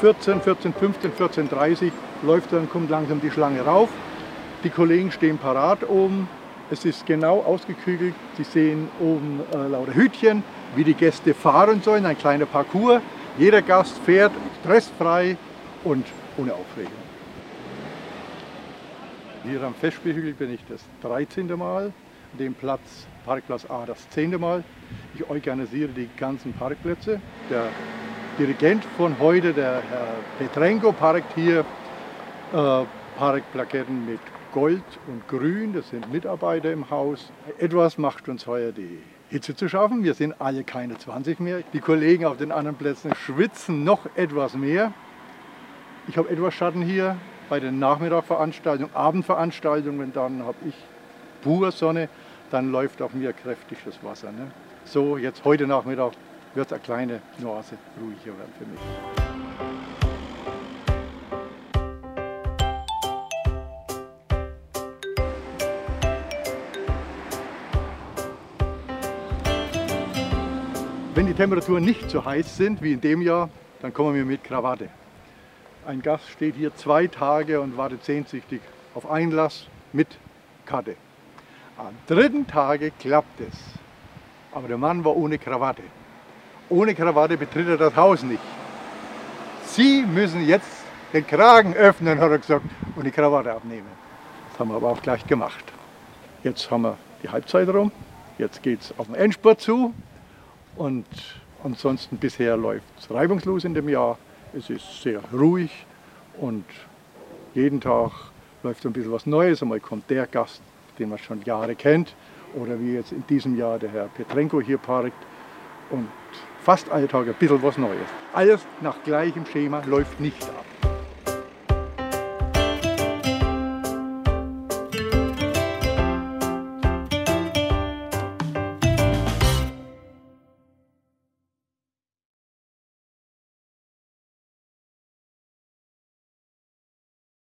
14, 14, 15, 14, 30 läuft dann, kommt langsam die Schlange rauf. Die Kollegen stehen parat oben. Es ist genau ausgekügelt. Sie sehen oben äh, lauter Hütchen, wie die Gäste fahren sollen, ein kleiner Parcours. Jeder Gast fährt stressfrei und ohne Aufregung. Hier am Festspielhügel bin ich das 13. Mal, dem Platz, Parkplatz A das 10. Mal. Ich organisiere die ganzen Parkplätze. Der Dirigent von heute, der Herr Petrenko, parkt hier äh, Parkplaketten mit Gold und Grün. Das sind Mitarbeiter im Haus. Etwas macht uns heuer die Hitze zu schaffen. Wir sind alle keine 20 mehr. Die Kollegen auf den anderen Plätzen schwitzen noch etwas mehr. Ich habe etwas Schatten hier bei den Nachmittagveranstaltungen, Abendveranstaltungen. Dann habe ich pur Sonne. Dann läuft auf mir kräftig das Wasser. Ne? So, jetzt heute Nachmittag wird eine kleine Nuance ruhiger werden für mich. Wenn die Temperaturen nicht so heiß sind wie in dem Jahr, dann kommen wir mit Krawatte. Ein Gast steht hier zwei Tage und wartet sehnsüchtig auf Einlass mit Karte. Am dritten Tage klappt es. Aber der Mann war ohne Krawatte ohne Krawatte betritt er das Haus nicht. Sie müssen jetzt den Kragen öffnen, hat er gesagt, und die Krawatte abnehmen. Das haben wir aber auch gleich gemacht. Jetzt haben wir die Halbzeit rum, jetzt geht es auf den Endspurt zu und ansonsten bisher läuft es reibungslos in dem Jahr. Es ist sehr ruhig und jeden Tag läuft ein bisschen was Neues. Einmal kommt der Gast, den man schon Jahre kennt, oder wie jetzt in diesem Jahr der Herr Petrenko hier parkt. Und fast alle Tage ein bisschen was Neues. Alles nach gleichem Schema läuft nicht ab.